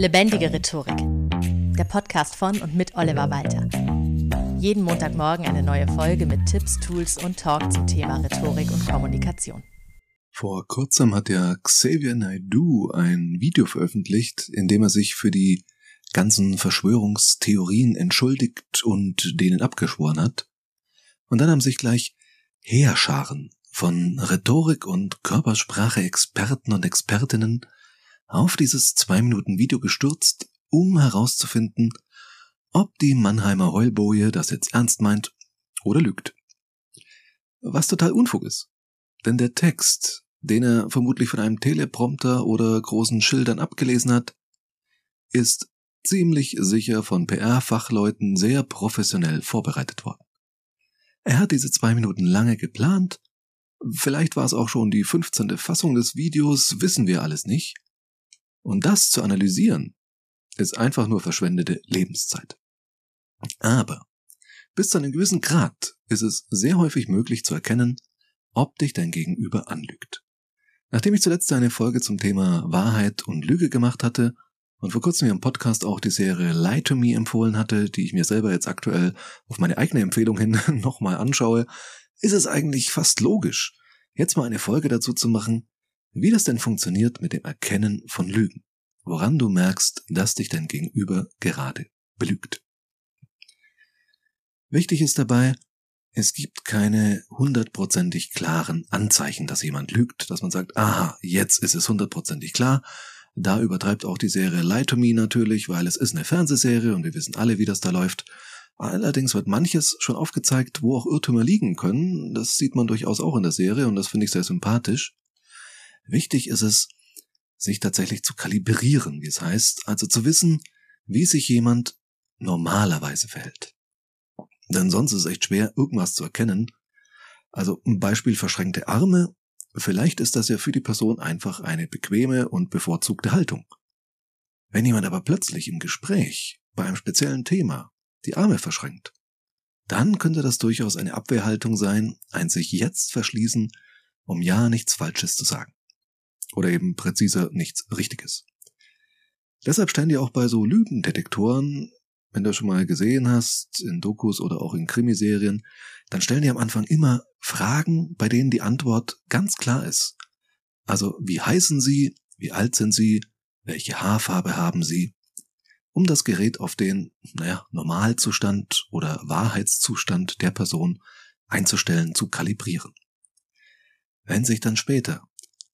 Lebendige Rhetorik. Der Podcast von und mit Oliver Walter. Jeden Montagmorgen eine neue Folge mit Tipps, Tools und Talk zum Thema Rhetorik und Kommunikation. Vor kurzem hat der Xavier Naidoo ein Video veröffentlicht, in dem er sich für die ganzen Verschwörungstheorien entschuldigt und denen abgeschworen hat. Und dann haben sich gleich Heerscharen von Rhetorik und Körpersprache-Experten und Expertinnen auf dieses zwei Minuten Video gestürzt, um herauszufinden, ob die Mannheimer Heulboje das jetzt ernst meint oder lügt. Was total Unfug ist. Denn der Text, den er vermutlich von einem Teleprompter oder großen Schildern abgelesen hat, ist ziemlich sicher von PR-Fachleuten sehr professionell vorbereitet worden. Er hat diese zwei Minuten lange geplant, vielleicht war es auch schon die 15. Fassung des Videos, wissen wir alles nicht, und das zu analysieren, ist einfach nur verschwendete Lebenszeit. Aber bis zu einem gewissen Grad ist es sehr häufig möglich zu erkennen, ob dich dein Gegenüber anlügt. Nachdem ich zuletzt eine Folge zum Thema Wahrheit und Lüge gemacht hatte und vor kurzem im Podcast auch die Serie Lie to Me empfohlen hatte, die ich mir selber jetzt aktuell auf meine eigene Empfehlung hin nochmal anschaue, ist es eigentlich fast logisch, jetzt mal eine Folge dazu zu machen, wie das denn funktioniert mit dem Erkennen von Lügen, woran du merkst, dass dich dein Gegenüber gerade belügt. Wichtig ist dabei, es gibt keine hundertprozentig klaren Anzeichen, dass jemand lügt, dass man sagt, aha, jetzt ist es hundertprozentig klar. Da übertreibt auch die Serie Lie to Me natürlich, weil es ist eine Fernsehserie und wir wissen alle, wie das da läuft. Allerdings wird manches schon aufgezeigt, wo auch Irrtümer liegen können. Das sieht man durchaus auch in der Serie und das finde ich sehr sympathisch. Wichtig ist es, sich tatsächlich zu kalibrieren, wie es heißt, also zu wissen, wie sich jemand normalerweise verhält. Denn sonst ist es echt schwer, irgendwas zu erkennen. Also ein Beispiel verschränkte Arme. Vielleicht ist das ja für die Person einfach eine bequeme und bevorzugte Haltung. Wenn jemand aber plötzlich im Gespräch bei einem speziellen Thema die Arme verschränkt, dann könnte das durchaus eine Abwehrhaltung sein, ein sich jetzt verschließen, um ja nichts Falsches zu sagen. Oder eben präziser nichts Richtiges. Deshalb stellen die auch bei so Lügendetektoren, wenn du schon mal gesehen hast, in Dokus oder auch in Krimiserien, dann stellen die am Anfang immer Fragen, bei denen die Antwort ganz klar ist. Also, wie heißen sie? Wie alt sind sie? Welche Haarfarbe haben sie? Um das Gerät auf den, naja, Normalzustand oder Wahrheitszustand der Person einzustellen, zu kalibrieren. Wenn sich dann später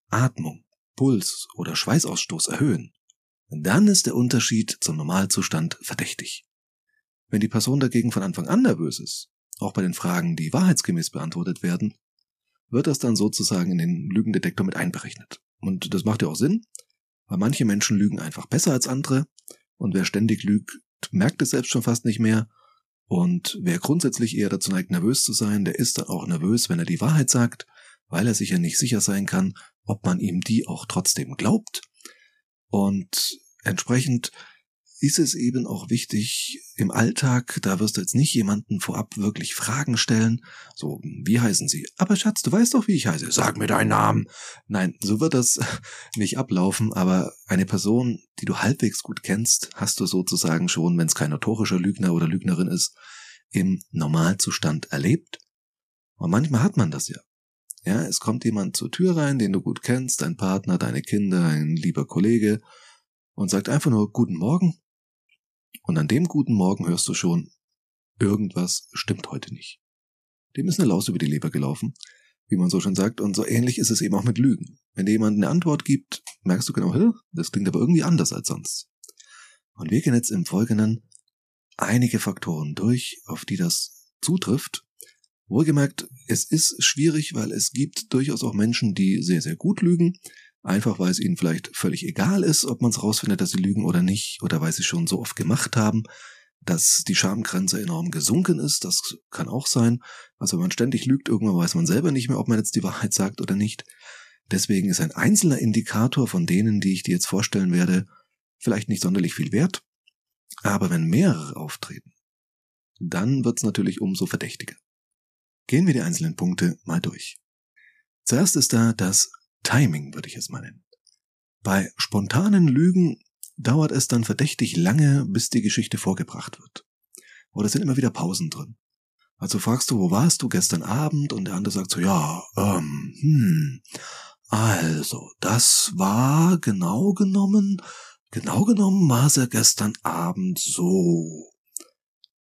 Atmung, Puls oder Schweißausstoß erhöhen, dann ist der Unterschied zum Normalzustand verdächtig. Wenn die Person dagegen von Anfang an nervös ist, auch bei den Fragen, die wahrheitsgemäß beantwortet werden, wird das dann sozusagen in den Lügendetektor mit einberechnet. Und das macht ja auch Sinn, weil manche Menschen lügen einfach besser als andere und wer ständig lügt, merkt es selbst schon fast nicht mehr. Und wer grundsätzlich eher dazu neigt, nervös zu sein, der ist dann auch nervös, wenn er die Wahrheit sagt, weil er sich ja nicht sicher sein kann, ob man ihm die auch trotzdem glaubt. Und entsprechend ist es eben auch wichtig im Alltag, da wirst du jetzt nicht jemanden vorab wirklich Fragen stellen, so, wie heißen sie? Aber Schatz, du weißt doch, wie ich heiße. Sag mir deinen Namen. Nein, so wird das nicht ablaufen, aber eine Person, die du halbwegs gut kennst, hast du sozusagen schon, wenn es kein notorischer Lügner oder Lügnerin ist, im Normalzustand erlebt. Und manchmal hat man das ja. Ja, es kommt jemand zur Tür rein, den du gut kennst, dein Partner, deine Kinder, ein lieber Kollege, und sagt einfach nur Guten Morgen. Und an dem guten Morgen hörst du schon, irgendwas stimmt heute nicht. Dem ist eine Laus über die Leber gelaufen, wie man so schon sagt, und so ähnlich ist es eben auch mit Lügen. Wenn dir jemand eine Antwort gibt, merkst du genau, das klingt aber irgendwie anders als sonst. Und wir gehen jetzt im Folgenden einige Faktoren durch, auf die das zutrifft, Wohlgemerkt, es ist schwierig, weil es gibt durchaus auch Menschen, die sehr, sehr gut lügen. Einfach weil es ihnen vielleicht völlig egal ist, ob man es rausfindet, dass sie lügen oder nicht, oder weil sie schon so oft gemacht haben, dass die Schamgrenze enorm gesunken ist. Das kann auch sein. Also wenn man ständig lügt, irgendwann weiß man selber nicht mehr, ob man jetzt die Wahrheit sagt oder nicht. Deswegen ist ein einzelner Indikator von denen, die ich dir jetzt vorstellen werde, vielleicht nicht sonderlich viel wert. Aber wenn mehrere auftreten, dann wird es natürlich umso verdächtiger. Gehen wir die einzelnen Punkte mal durch. Zuerst ist da das Timing, würde ich es mal nennen. Bei spontanen Lügen dauert es dann verdächtig lange, bis die Geschichte vorgebracht wird. Oder sind immer wieder Pausen drin. Also fragst du, wo warst du gestern Abend? Und der andere sagt so, ja, ähm, hm, also, das war genau genommen, genau genommen war es ja gestern Abend so.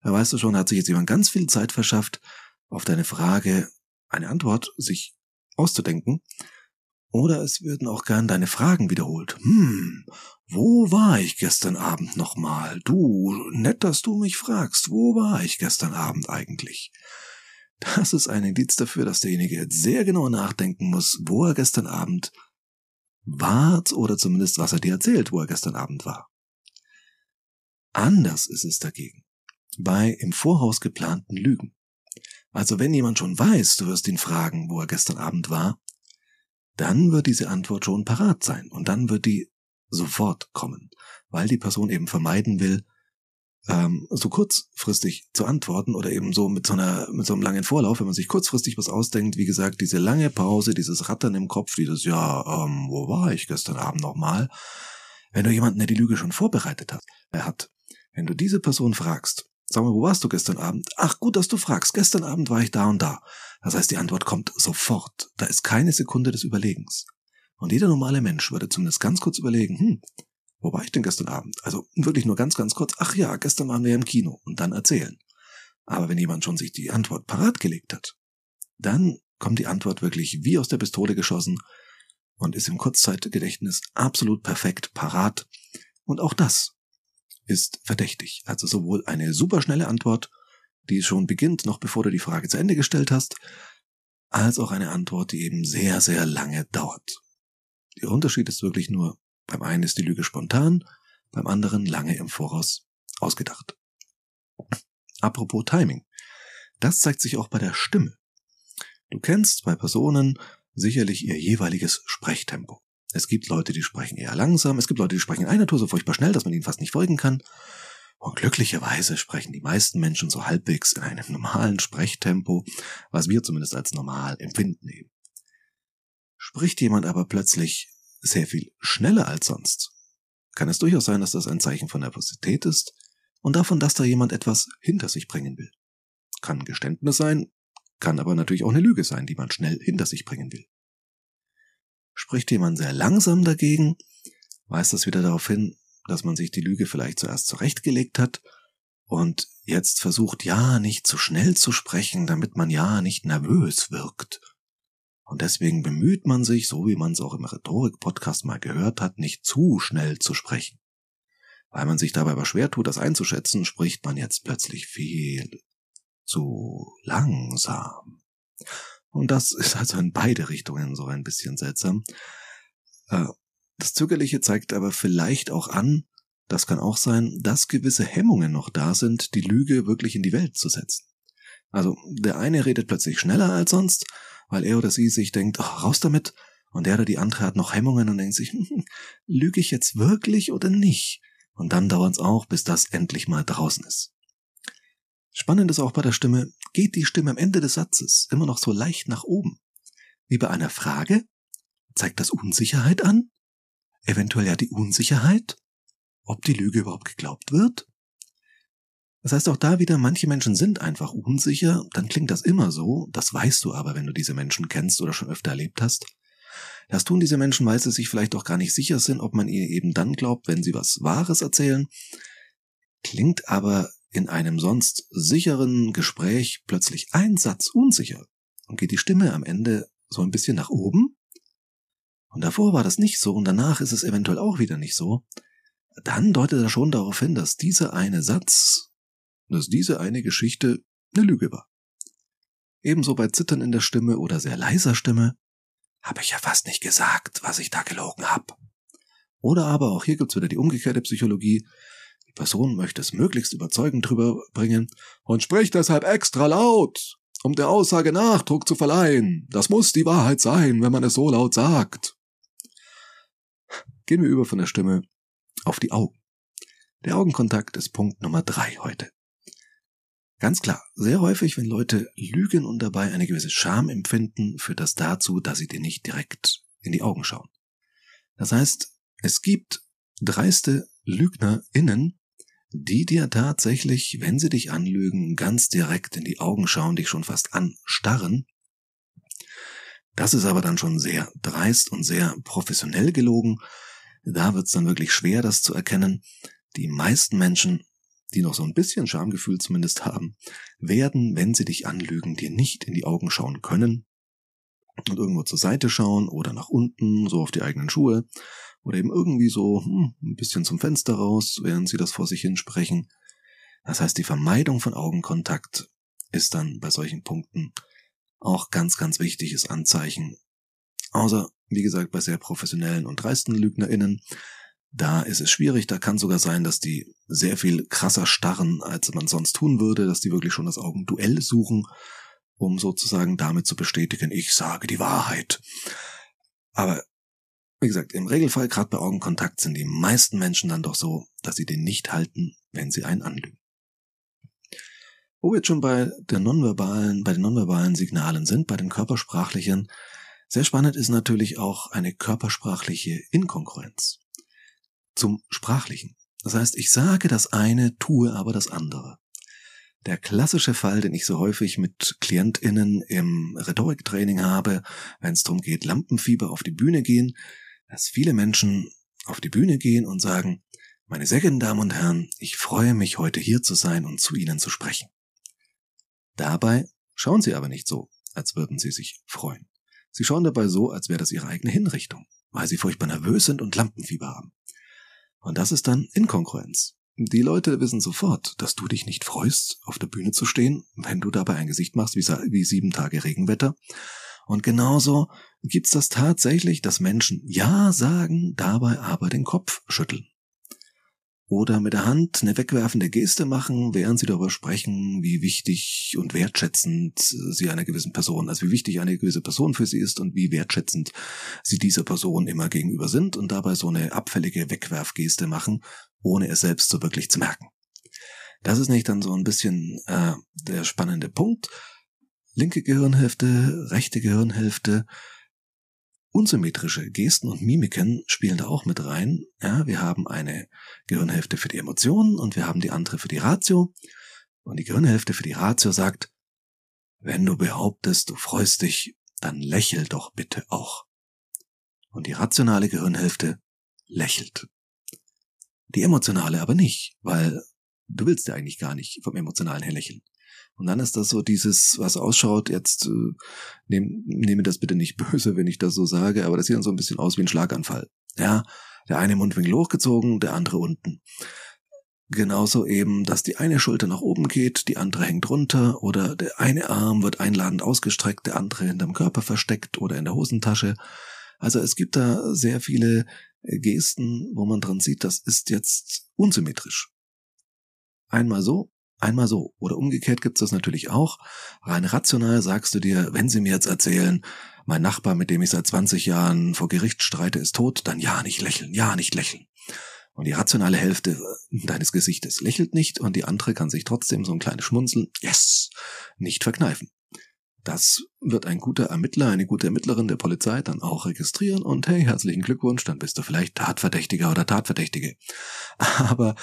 Da weißt du schon, hat sich jetzt jemand ganz viel Zeit verschafft, auf deine Frage eine Antwort sich auszudenken. Oder es würden auch gern deine Fragen wiederholt. Hm, wo war ich gestern Abend nochmal? Du, nett, dass du mich fragst. Wo war ich gestern Abend eigentlich? Das ist ein Indiz dafür, dass derjenige jetzt sehr genau nachdenken muss, wo er gestern Abend war oder zumindest was er dir erzählt, wo er gestern Abend war. Anders ist es dagegen bei im Voraus geplanten Lügen. Also wenn jemand schon weiß, du wirst ihn fragen, wo er gestern Abend war, dann wird diese Antwort schon parat sein und dann wird die sofort kommen, weil die Person eben vermeiden will, ähm, so kurzfristig zu antworten oder eben so mit so einer mit so einem langen Vorlauf, wenn man sich kurzfristig was ausdenkt, wie gesagt, diese lange Pause, dieses Rattern im Kopf, dieses ja, ähm, wo war ich gestern Abend nochmal? Wenn du jemanden, der die Lüge schon vorbereitet hat, er hat, wenn du diese Person fragst, sag mal, wo warst du gestern Abend? Ach, gut, dass du fragst. Gestern Abend war ich da und da. Das heißt, die Antwort kommt sofort. Da ist keine Sekunde des Überlegens. Und jeder normale Mensch würde zumindest ganz kurz überlegen, hm, wo war ich denn gestern Abend? Also wirklich nur ganz, ganz kurz, ach ja, gestern waren wir im Kino und dann erzählen. Aber wenn jemand schon sich die Antwort parat gelegt hat, dann kommt die Antwort wirklich wie aus der Pistole geschossen und ist im Kurzzeitgedächtnis absolut perfekt parat. Und auch das ist verdächtig. Also sowohl eine superschnelle Antwort, die schon beginnt, noch bevor du die Frage zu Ende gestellt hast, als auch eine Antwort, die eben sehr, sehr lange dauert. Der Unterschied ist wirklich nur, beim einen ist die Lüge spontan, beim anderen lange im Voraus ausgedacht. Apropos Timing. Das zeigt sich auch bei der Stimme. Du kennst bei Personen sicherlich ihr jeweiliges Sprechtempo. Es gibt Leute, die sprechen eher langsam, es gibt Leute, die sprechen in einer Tour so furchtbar schnell, dass man ihnen fast nicht folgen kann. Und glücklicherweise sprechen die meisten Menschen so halbwegs in einem normalen Sprechtempo, was wir zumindest als normal empfinden eben. Spricht jemand aber plötzlich sehr viel schneller als sonst, kann es durchaus sein, dass das ein Zeichen von Nervosität ist und davon, dass da jemand etwas hinter sich bringen will. Kann Geständnis sein, kann aber natürlich auch eine Lüge sein, die man schnell hinter sich bringen will. Spricht jemand sehr langsam dagegen, weist das wieder darauf hin, dass man sich die Lüge vielleicht zuerst zurechtgelegt hat und jetzt versucht, ja nicht zu schnell zu sprechen, damit man ja nicht nervös wirkt und deswegen bemüht man sich, so wie man es auch im Rhetorik-Podcast mal gehört hat, nicht zu schnell zu sprechen. Weil man sich dabei aber schwer tut, das einzuschätzen, spricht man jetzt plötzlich viel zu langsam. Und das ist also in beide Richtungen so ein bisschen seltsam. Äh, das Zögerliche zeigt aber vielleicht auch an, das kann auch sein, dass gewisse Hemmungen noch da sind, die Lüge wirklich in die Welt zu setzen. Also der eine redet plötzlich schneller als sonst, weil er oder sie sich denkt, ach, raus damit, und der oder die andere hat noch Hemmungen und denkt sich, lüge ich jetzt wirklich oder nicht? Und dann dauert es auch, bis das endlich mal draußen ist. Spannend ist auch bei der Stimme, geht die Stimme am Ende des Satzes immer noch so leicht nach oben. Wie bei einer Frage? Zeigt das Unsicherheit an? Eventuell ja die Unsicherheit? Ob die Lüge überhaupt geglaubt wird? Das heißt auch da wieder, manche Menschen sind einfach unsicher, dann klingt das immer so, das weißt du aber, wenn du diese Menschen kennst oder schon öfter erlebt hast. Das tun diese Menschen, weil sie sich vielleicht auch gar nicht sicher sind, ob man ihr eben dann glaubt, wenn sie was Wahres erzählen. Klingt aber in einem sonst sicheren Gespräch plötzlich ein Satz unsicher und geht die Stimme am Ende so ein bisschen nach oben. Und davor war das nicht so und danach ist es eventuell auch wieder nicht so. Dann deutet er schon darauf hin, dass dieser eine Satz dass diese eine Geschichte eine Lüge war. Ebenso bei Zittern in der Stimme oder sehr leiser Stimme habe ich ja fast nicht gesagt, was ich da gelogen hab. Oder aber auch hier gibt's wieder die umgekehrte Psychologie. Die Person möchte es möglichst überzeugend drüber bringen und spricht deshalb extra laut, um der Aussage Nachdruck zu verleihen. Das muss die Wahrheit sein, wenn man es so laut sagt. Gehen wir über von der Stimme auf die Augen. Der Augenkontakt ist Punkt Nummer drei heute. Ganz klar, sehr häufig, wenn Leute lügen und dabei eine gewisse Scham empfinden, führt das dazu, dass sie dir nicht direkt in die Augen schauen. Das heißt, es gibt dreiste LügnerInnen, die dir tatsächlich, wenn sie dich anlügen, ganz direkt in die Augen schauen, dich schon fast anstarren. Das ist aber dann schon sehr dreist und sehr professionell gelogen. Da wird's dann wirklich schwer, das zu erkennen. Die meisten Menschen, die noch so ein bisschen Schamgefühl zumindest haben, werden, wenn sie dich anlügen, dir nicht in die Augen schauen können und irgendwo zur Seite schauen oder nach unten, so auf die eigenen Schuhe oder eben irgendwie so hm, ein bisschen zum Fenster raus, während sie das vor sich hin sprechen. Das heißt, die Vermeidung von Augenkontakt ist dann bei solchen Punkten auch ganz, ganz wichtiges Anzeichen. Außer, wie gesagt, bei sehr professionellen und dreisten LügnerInnen, da ist es schwierig, da kann sogar sein, dass die sehr viel krasser starren, als man sonst tun würde, dass die wirklich schon das Augenduell suchen, um sozusagen damit zu bestätigen, ich sage die Wahrheit. Aber wie gesagt, im Regelfall, gerade bei Augenkontakt, sind die meisten Menschen dann doch so, dass sie den nicht halten, wenn sie einen anlügen. Wo wir jetzt schon bei der nonverbalen, bei den nonverbalen Signalen sind, bei den körpersprachlichen, sehr spannend ist natürlich auch eine körpersprachliche Inkongruenz zum Sprachlichen. Das heißt, ich sage das eine, tue aber das andere. Der klassische Fall, den ich so häufig mit KlientInnen im Rhetoriktraining habe, wenn es darum geht, Lampenfieber auf die Bühne gehen, dass viele Menschen auf die Bühne gehen und sagen, meine sehr geehrten Damen und Herren, ich freue mich, heute hier zu sein und zu Ihnen zu sprechen. Dabei schauen sie aber nicht so, als würden sie sich freuen. Sie schauen dabei so, als wäre das ihre eigene Hinrichtung, weil sie furchtbar nervös sind und Lampenfieber haben. Und das ist dann Inkongruenz. Die Leute wissen sofort, dass du dich nicht freust, auf der Bühne zu stehen, wenn du dabei ein Gesicht machst wie, wie sieben Tage Regenwetter und genauso gibt's das tatsächlich, dass Menschen Ja sagen, dabei aber den Kopf schütteln. Oder mit der Hand eine wegwerfende Geste machen, während sie darüber sprechen, wie wichtig und wertschätzend sie einer gewissen Person, also wie wichtig eine gewisse Person für sie ist und wie wertschätzend sie dieser Person immer gegenüber sind und dabei so eine abfällige Wegwerfgeste machen, ohne es selbst so wirklich zu merken. Das ist nicht dann so ein bisschen äh, der spannende Punkt linke Gehirnhälfte, rechte Gehirnhälfte. Unsymmetrische Gesten und Mimiken spielen da auch mit rein. Ja, wir haben eine Gehirnhälfte für die Emotionen und wir haben die andere für die Ratio. Und die Gehirnhälfte für die Ratio sagt, wenn du behauptest, du freust dich, dann lächel doch bitte auch. Und die rationale Gehirnhälfte lächelt. Die emotionale aber nicht, weil du willst ja eigentlich gar nicht vom emotionalen her lächeln. Und dann ist das so dieses, was ausschaut, jetzt äh, nehm, nehme das bitte nicht böse, wenn ich das so sage, aber das sieht dann so ein bisschen aus wie ein Schlaganfall. Ja, der eine Mundwinkel hochgezogen, der andere unten. Genauso eben, dass die eine Schulter nach oben geht, die andere hängt runter oder der eine Arm wird einladend ausgestreckt, der andere hinterm Körper versteckt oder in der Hosentasche. Also es gibt da sehr viele Gesten, wo man dran sieht, das ist jetzt unsymmetrisch. Einmal so, einmal so. Oder umgekehrt gibt's das natürlich auch. Rein rational sagst du dir, wenn sie mir jetzt erzählen, mein Nachbar, mit dem ich seit 20 Jahren vor Gericht streite, ist tot, dann ja nicht lächeln, ja nicht lächeln. Und die rationale Hälfte deines Gesichtes lächelt nicht und die andere kann sich trotzdem so ein kleines Schmunzeln, yes, nicht verkneifen. Das wird ein guter Ermittler, eine gute Ermittlerin der Polizei dann auch registrieren und hey, herzlichen Glückwunsch, dann bist du vielleicht Tatverdächtiger oder Tatverdächtige. Aber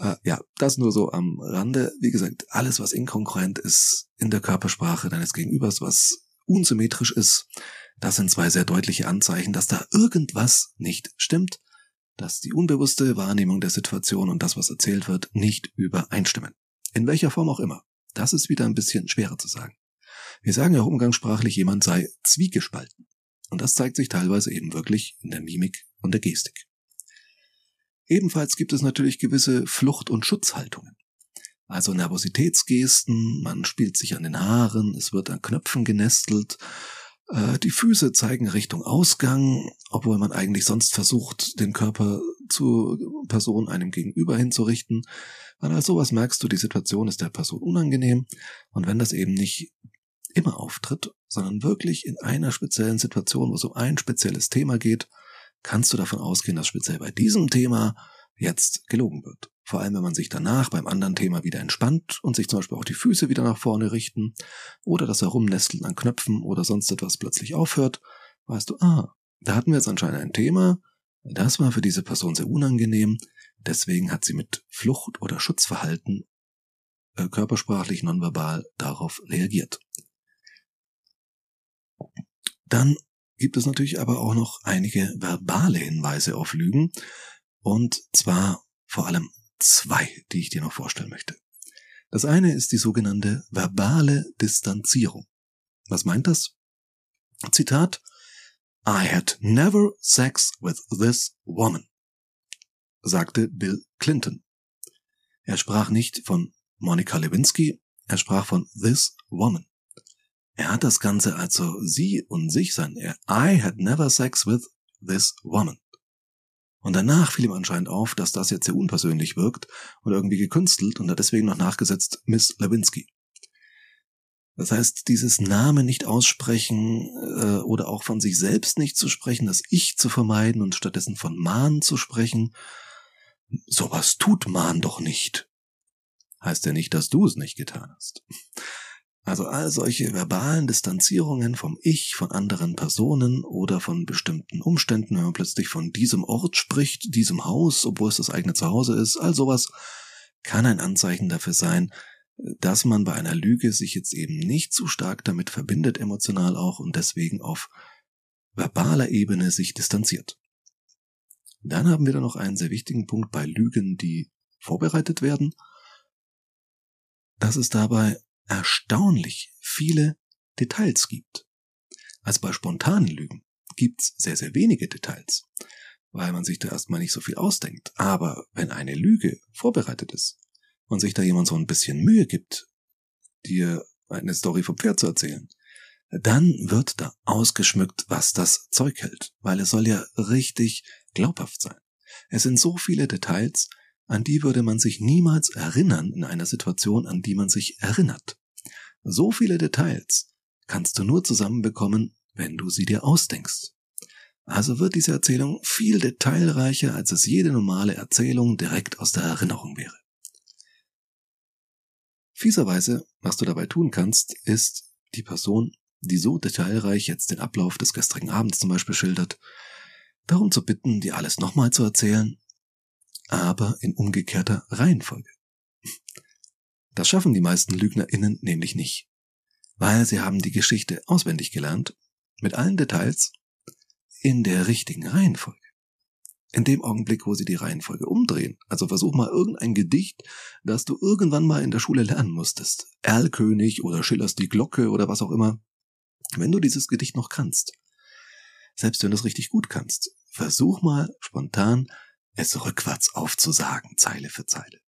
äh, ja, das nur so am Rande. Wie gesagt, alles, was inkongruent ist in der Körpersprache deines Gegenübers, was unsymmetrisch ist, das sind zwei sehr deutliche Anzeichen, dass da irgendwas nicht stimmt, dass die unbewusste Wahrnehmung der Situation und das, was erzählt wird, nicht übereinstimmen. In welcher Form auch immer. Das ist wieder ein bisschen schwerer zu sagen. Wir sagen ja umgangssprachlich, jemand sei zwiegespalten. Und das zeigt sich teilweise eben wirklich in der Mimik und der Gestik. Ebenfalls gibt es natürlich gewisse Flucht- und Schutzhaltungen. Also Nervositätsgesten, man spielt sich an den Haaren, es wird an Knöpfen genestelt, äh, die Füße zeigen Richtung Ausgang, obwohl man eigentlich sonst versucht, den Körper zur Person einem gegenüber hinzurichten. Weil als sowas merkst du, die Situation ist der Person unangenehm und wenn das eben nicht immer auftritt, sondern wirklich in einer speziellen Situation, wo es um ein spezielles Thema geht, kannst du davon ausgehen, dass speziell bei diesem Thema jetzt gelogen wird. Vor allem, wenn man sich danach beim anderen Thema wieder entspannt und sich zum Beispiel auch die Füße wieder nach vorne richten oder das Herumnesteln an Knöpfen oder sonst etwas plötzlich aufhört, weißt du, ah, da hatten wir jetzt anscheinend ein Thema, Das war für diese Person sehr unangenehm, deswegen hat sie mit Flucht- oder Schutzverhalten äh, körpersprachlich nonverbal darauf reagiert. Dann gibt es natürlich aber auch noch einige verbale Hinweise auf Lügen und zwar vor allem zwei, die ich dir noch vorstellen möchte. Das eine ist die sogenannte verbale Distanzierung. Was meint das? Zitat I had never sex with this woman, sagte Bill Clinton. Er sprach nicht von Monica Lewinsky, er sprach von this woman. Er hat das Ganze also sie und sich sein. I had never sex with this woman. Und danach fiel ihm anscheinend auf, dass das jetzt sehr unpersönlich wirkt und irgendwie gekünstelt und hat deswegen noch nachgesetzt Miss Lewinsky. Das heißt, dieses Name nicht aussprechen äh, oder auch von sich selbst nicht zu sprechen, das Ich zu vermeiden und stattdessen von Mahn zu sprechen, sowas tut Mahn doch nicht. Heißt ja nicht, dass du es nicht getan hast. Also all solche verbalen Distanzierungen vom Ich, von anderen Personen oder von bestimmten Umständen, wenn man plötzlich von diesem Ort spricht, diesem Haus, obwohl es das eigene Zuhause ist, all sowas kann ein Anzeichen dafür sein, dass man bei einer Lüge sich jetzt eben nicht zu stark damit verbindet, emotional auch, und deswegen auf verbaler Ebene sich distanziert. Dann haben wir da noch einen sehr wichtigen Punkt bei Lügen, die vorbereitet werden. Das ist dabei erstaunlich viele Details gibt. Also bei spontanen Lügen gibt's sehr, sehr wenige Details, weil man sich da erstmal nicht so viel ausdenkt. Aber wenn eine Lüge vorbereitet ist und sich da jemand so ein bisschen Mühe gibt, dir eine Story vom Pferd zu erzählen, dann wird da ausgeschmückt, was das Zeug hält, weil es soll ja richtig glaubhaft sein. Es sind so viele Details, an die würde man sich niemals erinnern in einer Situation, an die man sich erinnert. So viele Details kannst du nur zusammenbekommen, wenn du sie dir ausdenkst. Also wird diese Erzählung viel detailreicher, als es jede normale Erzählung direkt aus der Erinnerung wäre. Fieserweise, was du dabei tun kannst, ist die Person, die so detailreich jetzt den Ablauf des gestrigen Abends zum Beispiel schildert, darum zu bitten, dir alles nochmal zu erzählen aber in umgekehrter Reihenfolge. Das schaffen die meisten LügnerInnen nämlich nicht, weil sie haben die Geschichte auswendig gelernt, mit allen Details, in der richtigen Reihenfolge. In dem Augenblick, wo sie die Reihenfolge umdrehen, also versuch mal irgendein Gedicht, das du irgendwann mal in der Schule lernen musstest, Erlkönig oder Schillers die Glocke oder was auch immer, wenn du dieses Gedicht noch kannst, selbst wenn du es richtig gut kannst, versuch mal spontan es rückwärts aufzusagen, Zeile für Zeile.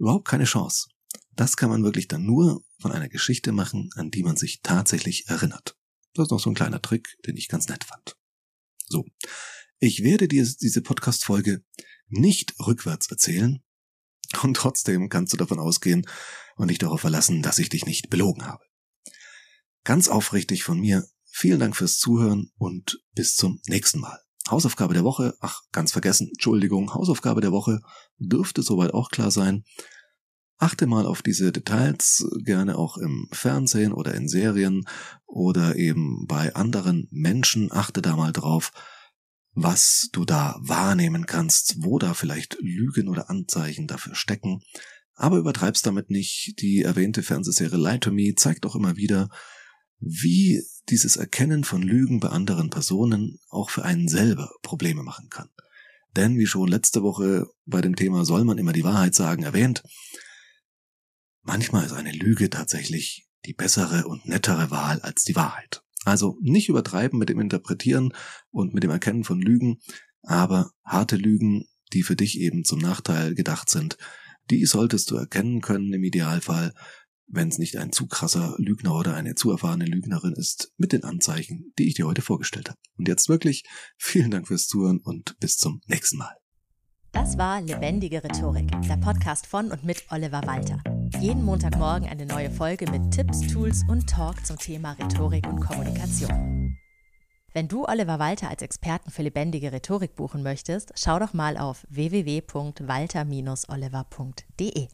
Überhaupt keine Chance. Das kann man wirklich dann nur von einer Geschichte machen, an die man sich tatsächlich erinnert. Das ist noch so ein kleiner Trick, den ich ganz nett fand. So. Ich werde dir diese Podcast-Folge nicht rückwärts erzählen. Und trotzdem kannst du davon ausgehen und dich darauf verlassen, dass ich dich nicht belogen habe. Ganz aufrichtig von mir, vielen Dank fürs Zuhören und bis zum nächsten Mal. Hausaufgabe der Woche, ach, ganz vergessen, Entschuldigung, Hausaufgabe der Woche dürfte soweit auch klar sein. Achte mal auf diese Details, gerne auch im Fernsehen oder in Serien oder eben bei anderen Menschen. Achte da mal drauf, was du da wahrnehmen kannst, wo da vielleicht Lügen oder Anzeichen dafür stecken. Aber übertreib's damit nicht. Die erwähnte Fernsehserie Lie to Me zeigt auch immer wieder, wie dieses Erkennen von Lügen bei anderen Personen auch für einen selber Probleme machen kann. Denn wie schon letzte Woche bei dem Thema soll man immer die Wahrheit sagen erwähnt, manchmal ist eine Lüge tatsächlich die bessere und nettere Wahl als die Wahrheit. Also nicht übertreiben mit dem Interpretieren und mit dem Erkennen von Lügen, aber harte Lügen, die für dich eben zum Nachteil gedacht sind, die solltest du erkennen können im Idealfall wenn es nicht ein zu krasser Lügner oder eine zu erfahrene Lügnerin ist, mit den Anzeichen, die ich dir heute vorgestellt habe. Und jetzt wirklich vielen Dank fürs Zuhören und bis zum nächsten Mal. Das war Lebendige Rhetorik, der Podcast von und mit Oliver Walter. Jeden Montagmorgen eine neue Folge mit Tipps, Tools und Talk zum Thema Rhetorik und Kommunikation. Wenn du Oliver Walter als Experten für lebendige Rhetorik buchen möchtest, schau doch mal auf www.walter-oliver.de.